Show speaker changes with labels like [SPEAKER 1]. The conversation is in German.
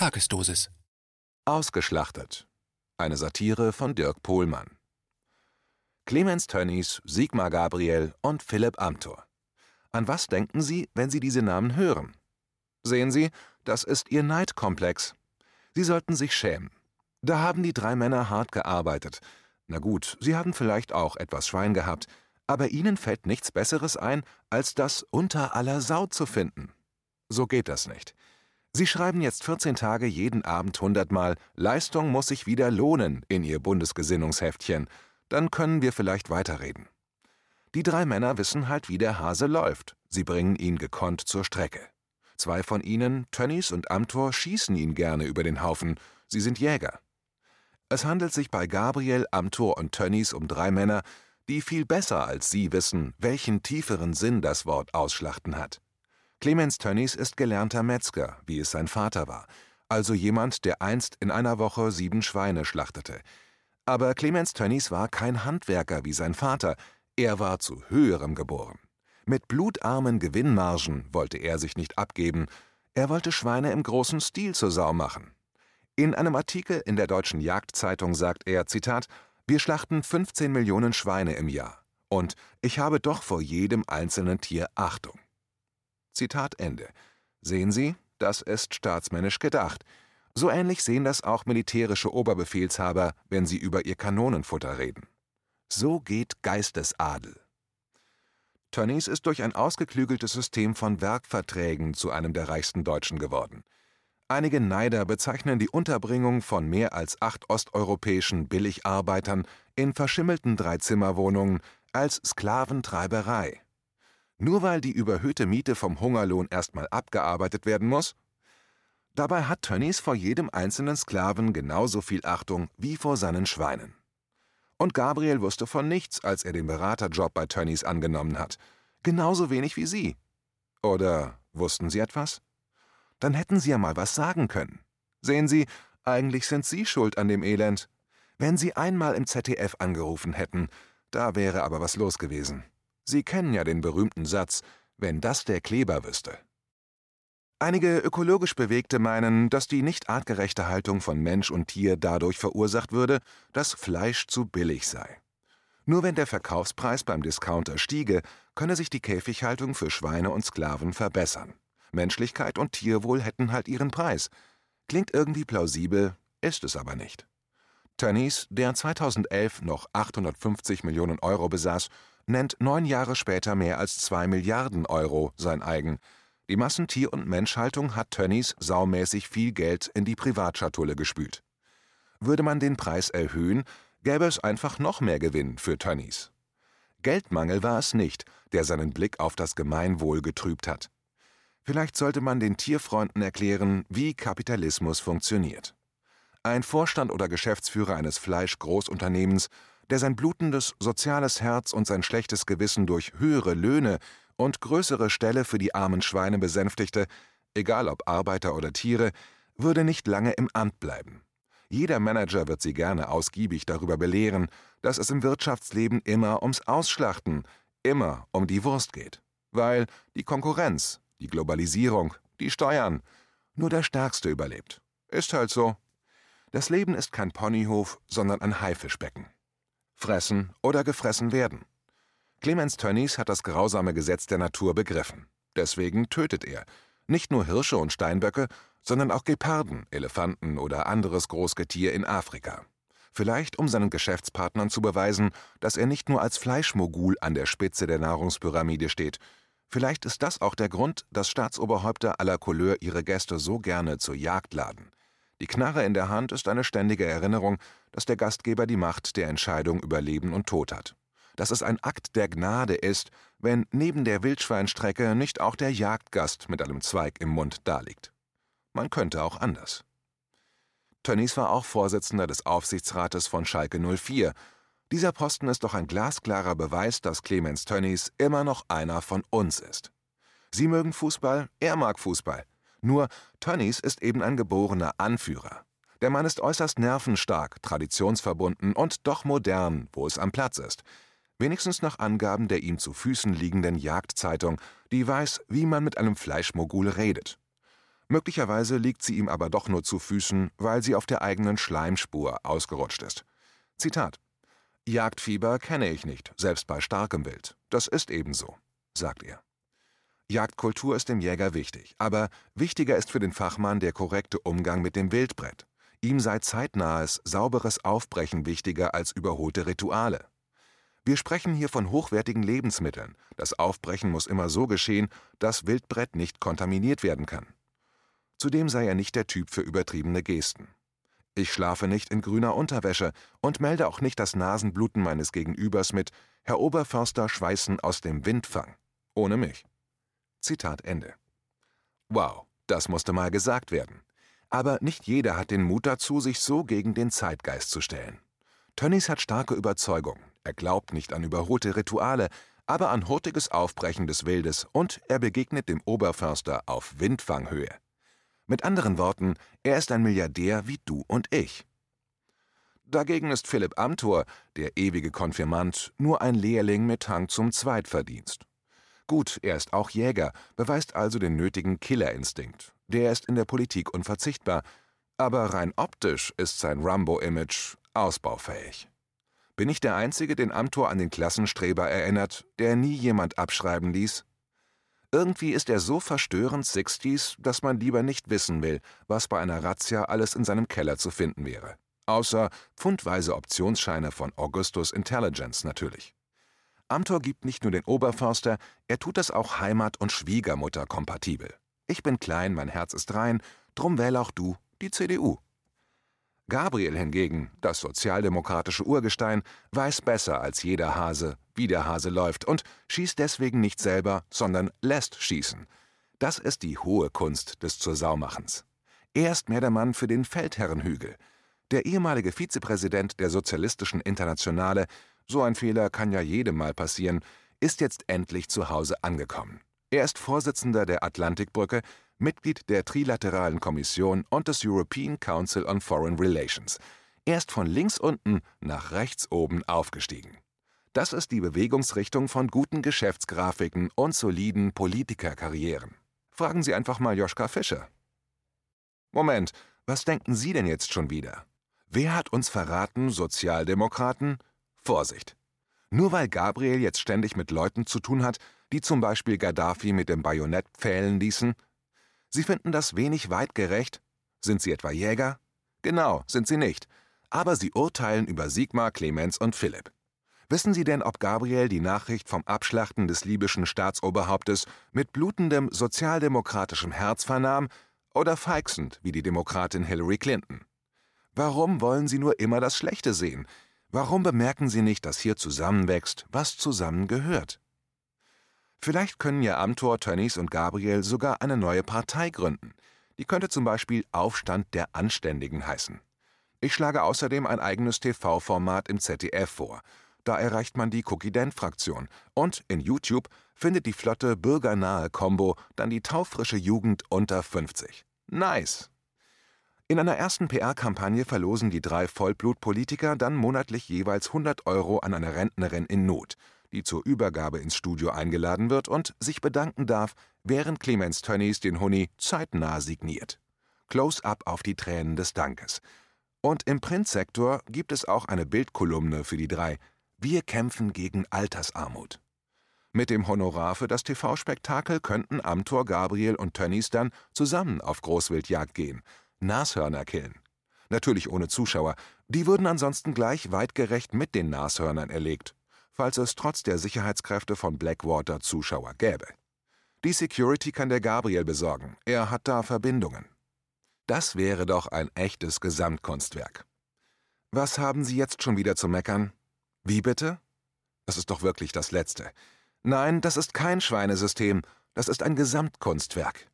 [SPEAKER 1] Tagesdosis.
[SPEAKER 2] Ausgeschlachtet. Eine Satire von Dirk Pohlmann. Clemens Tönnies, Sigmar Gabriel und Philipp Amthor. An was denken Sie, wenn Sie diese Namen hören? Sehen Sie, das ist Ihr Neidkomplex. Sie sollten sich schämen. Da haben die drei Männer hart gearbeitet. Na gut, sie haben vielleicht auch etwas Schwein gehabt, aber ihnen fällt nichts Besseres ein, als das unter aller Sau zu finden. So geht das nicht. Sie schreiben jetzt 14 Tage jeden Abend hundertmal, Leistung muss sich wieder lohnen in Ihr Bundesgesinnungsheftchen. Dann können wir vielleicht weiterreden. Die drei Männer wissen halt, wie der Hase läuft. Sie bringen ihn gekonnt zur Strecke. Zwei von ihnen, Tönnies und Amtor, schießen ihn gerne über den Haufen. Sie sind Jäger. Es handelt sich bei Gabriel, Amtor und Tönnies um drei Männer, die viel besser als sie wissen, welchen tieferen Sinn das Wort Ausschlachten hat. Clemens Tönnies ist gelernter Metzger, wie es sein Vater war, also jemand, der einst in einer Woche sieben Schweine schlachtete. Aber Clemens Tönnies war kein Handwerker wie sein Vater, er war zu höherem geboren. Mit blutarmen Gewinnmargen wollte er sich nicht abgeben, er wollte Schweine im großen Stil zur Sau machen. In einem Artikel in der Deutschen Jagdzeitung sagt er, Zitat, wir schlachten 15 Millionen Schweine im Jahr. Und ich habe doch vor jedem einzelnen Tier Achtung. Zitat Ende. Sehen Sie, das ist staatsmännisch gedacht. So ähnlich sehen das auch militärische Oberbefehlshaber, wenn sie über ihr Kanonenfutter reden. So geht Geistesadel. Tönnies ist durch ein ausgeklügeltes System von Werkverträgen zu einem der reichsten Deutschen geworden. Einige Neider bezeichnen die Unterbringung von mehr als acht osteuropäischen Billigarbeitern in verschimmelten Dreizimmerwohnungen als Sklaventreiberei. Nur weil die überhöhte Miete vom Hungerlohn erstmal abgearbeitet werden muss? Dabei hat Tönnies vor jedem einzelnen Sklaven genauso viel Achtung wie vor seinen Schweinen. Und Gabriel wusste von nichts, als er den Beraterjob bei Tönnies angenommen hat. Genauso wenig wie Sie. Oder wussten Sie etwas? Dann hätten Sie ja mal was sagen können. Sehen Sie, eigentlich sind Sie schuld an dem Elend. Wenn Sie einmal im ZDF angerufen hätten, da wäre aber was los gewesen. Sie kennen ja den berühmten Satz, wenn das der Kleber wüsste. Einige ökologisch Bewegte meinen, dass die nicht artgerechte Haltung von Mensch und Tier dadurch verursacht würde, dass Fleisch zu billig sei. Nur wenn der Verkaufspreis beim Discounter stiege, könne sich die Käfighaltung für Schweine und Sklaven verbessern. Menschlichkeit und Tierwohl hätten halt ihren Preis. Klingt irgendwie plausibel, ist es aber nicht. Tönnies, der 2011 noch 850 Millionen Euro besaß, nennt neun Jahre später mehr als zwei Milliarden Euro sein eigen. Die Massentier- und Menschhaltung hat Tönnies saumäßig viel Geld in die Privatschatulle gespült. Würde man den Preis erhöhen, gäbe es einfach noch mehr Gewinn für Tönnies. Geldmangel war es nicht, der seinen Blick auf das Gemeinwohl getrübt hat. Vielleicht sollte man den Tierfreunden erklären, wie Kapitalismus funktioniert. Ein Vorstand oder Geschäftsführer eines Fleischgroßunternehmens der sein blutendes soziales Herz und sein schlechtes Gewissen durch höhere Löhne und größere Ställe für die armen Schweine besänftigte, egal ob Arbeiter oder Tiere, würde nicht lange im Amt bleiben. Jeder Manager wird sie gerne ausgiebig darüber belehren, dass es im Wirtschaftsleben immer ums Ausschlachten, immer um die Wurst geht. Weil die Konkurrenz, die Globalisierung, die Steuern, nur der Stärkste überlebt. Ist halt so. Das Leben ist kein Ponyhof, sondern ein Haifischbecken fressen oder gefressen werden. Clemens Tönnies hat das grausame Gesetz der Natur begriffen. Deswegen tötet er nicht nur Hirsche und Steinböcke, sondern auch Geparden, Elefanten oder anderes Großgetier in Afrika. Vielleicht um seinen Geschäftspartnern zu beweisen, dass er nicht nur als Fleischmogul an der Spitze der Nahrungspyramide steht. Vielleicht ist das auch der Grund, dass Staatsoberhäupter aller Couleur ihre Gäste so gerne zur Jagd laden. Die Knarre in der Hand ist eine ständige Erinnerung, dass der Gastgeber die Macht der Entscheidung über Leben und Tod hat. Dass es ein Akt der Gnade ist, wenn neben der Wildschweinstrecke nicht auch der Jagdgast mit einem Zweig im Mund daliegt. Man könnte auch anders. Tönnies war auch Vorsitzender des Aufsichtsrates von Schalke 04. Dieser Posten ist doch ein glasklarer Beweis, dass Clemens Tönnies immer noch einer von uns ist. Sie mögen Fußball, er mag Fußball. Nur Tönnies ist eben ein geborener Anführer. Der Mann ist äußerst nervenstark, traditionsverbunden und doch modern, wo es am Platz ist. Wenigstens nach Angaben der ihm zu Füßen liegenden Jagdzeitung, die weiß, wie man mit einem Fleischmogul redet. Möglicherweise liegt sie ihm aber doch nur zu Füßen, weil sie auf der eigenen Schleimspur ausgerutscht ist. Zitat Jagdfieber kenne ich nicht, selbst bei starkem Wild. Das ist ebenso, sagt er. Jagdkultur ist dem Jäger wichtig, aber wichtiger ist für den Fachmann der korrekte Umgang mit dem Wildbrett. Ihm sei zeitnahes, sauberes Aufbrechen wichtiger als überholte Rituale. Wir sprechen hier von hochwertigen Lebensmitteln. Das Aufbrechen muss immer so geschehen, dass Wildbrett nicht kontaminiert werden kann. Zudem sei er nicht der Typ für übertriebene Gesten. Ich schlafe nicht in grüner Unterwäsche und melde auch nicht das Nasenbluten meines Gegenübers mit Herr Oberförster schweißen aus dem Windfang. Ohne mich. Zitat Ende. Wow, das musste mal gesagt werden. Aber nicht jeder hat den Mut dazu, sich so gegen den Zeitgeist zu stellen. Tönnies hat starke Überzeugung. Er glaubt nicht an überholte Rituale, aber an hurtiges Aufbrechen des Wildes und er begegnet dem Oberförster auf Windfanghöhe. Mit anderen Worten, er ist ein Milliardär wie du und ich. Dagegen ist Philipp Amthor, der ewige Konfirmand, nur ein Lehrling mit Hang zum Zweitverdienst. Gut, er ist auch Jäger, beweist also den nötigen Killerinstinkt. Der ist in der Politik unverzichtbar, aber rein optisch ist sein Rambo-Image ausbaufähig. Bin ich der Einzige, den Amtor an den Klassenstreber erinnert, der nie jemand abschreiben ließ? Irgendwie ist er so verstörend 60s, dass man lieber nicht wissen will, was bei einer Razzia alles in seinem Keller zu finden wäre. Außer pfundweise Optionsscheine von Augustus Intelligence natürlich. Amtor gibt nicht nur den Oberförster, er tut das auch Heimat- und Schwiegermutter kompatibel. Ich bin klein, mein Herz ist rein, drum wähl auch du die CDU. Gabriel hingegen, das sozialdemokratische Urgestein, weiß besser als jeder Hase, wie der Hase läuft und schießt deswegen nicht selber, sondern lässt schießen. Das ist die hohe Kunst des Zursaumachens. Er ist mehr der Mann für den Feldherrenhügel. Der ehemalige Vizepräsident der Sozialistischen Internationale so ein Fehler kann ja jedem mal passieren, ist jetzt endlich zu Hause angekommen. Er ist Vorsitzender der Atlantikbrücke, Mitglied der Trilateralen Kommission und des European Council on Foreign Relations. Er ist von links unten nach rechts oben aufgestiegen. Das ist die Bewegungsrichtung von guten Geschäftsgrafiken und soliden Politikerkarrieren. Fragen Sie einfach mal Joschka Fischer. Moment, was denken Sie denn jetzt schon wieder? Wer hat uns verraten, Sozialdemokraten? Vorsicht! Nur weil Gabriel jetzt ständig mit Leuten zu tun hat, die zum Beispiel Gaddafi mit dem Bajonett pfählen ließen? Sie finden das wenig weitgerecht? Sind Sie etwa Jäger? Genau, sind Sie nicht. Aber Sie urteilen über Sigmar, Clemens und Philipp. Wissen Sie denn, ob Gabriel die Nachricht vom Abschlachten des libyschen Staatsoberhauptes mit blutendem sozialdemokratischem Herz vernahm oder feixend wie die Demokratin Hillary Clinton? Warum wollen Sie nur immer das Schlechte sehen? Warum bemerken Sie nicht, dass hier zusammenwächst, was zusammengehört? Vielleicht können ja Amtor, Tönnies und Gabriel sogar eine neue Partei gründen. Die könnte zum Beispiel Aufstand der Anständigen heißen. Ich schlage außerdem ein eigenes TV-Format im ZDF vor. Da erreicht man die Cookie-Dent-Fraktion. Und in YouTube findet die flotte bürgernahe Combo dann die taufrische Jugend unter 50. Nice! In einer ersten PR-Kampagne verlosen die drei Vollblutpolitiker dann monatlich jeweils 100 Euro an eine Rentnerin in Not, die zur Übergabe ins Studio eingeladen wird und sich bedanken darf, während Clemens Tönnies den Huni zeitnah signiert. Close-up auf die Tränen des Dankes. Und im Printsektor gibt es auch eine Bildkolumne für die drei. Wir kämpfen gegen Altersarmut. Mit dem Honorar für das TV-Spektakel könnten Amtor, Gabriel und Tönnies dann zusammen auf Großwildjagd gehen – Nashörner killen. Natürlich ohne Zuschauer, die würden ansonsten gleich weitgerecht mit den Nashörnern erlegt, falls es trotz der Sicherheitskräfte von Blackwater Zuschauer gäbe. Die Security kann der Gabriel besorgen, er hat da Verbindungen. Das wäre doch ein echtes Gesamtkunstwerk. Was haben Sie jetzt schon wieder zu meckern? Wie bitte? Das ist doch wirklich das Letzte. Nein, das ist kein Schweinesystem, das ist ein Gesamtkunstwerk.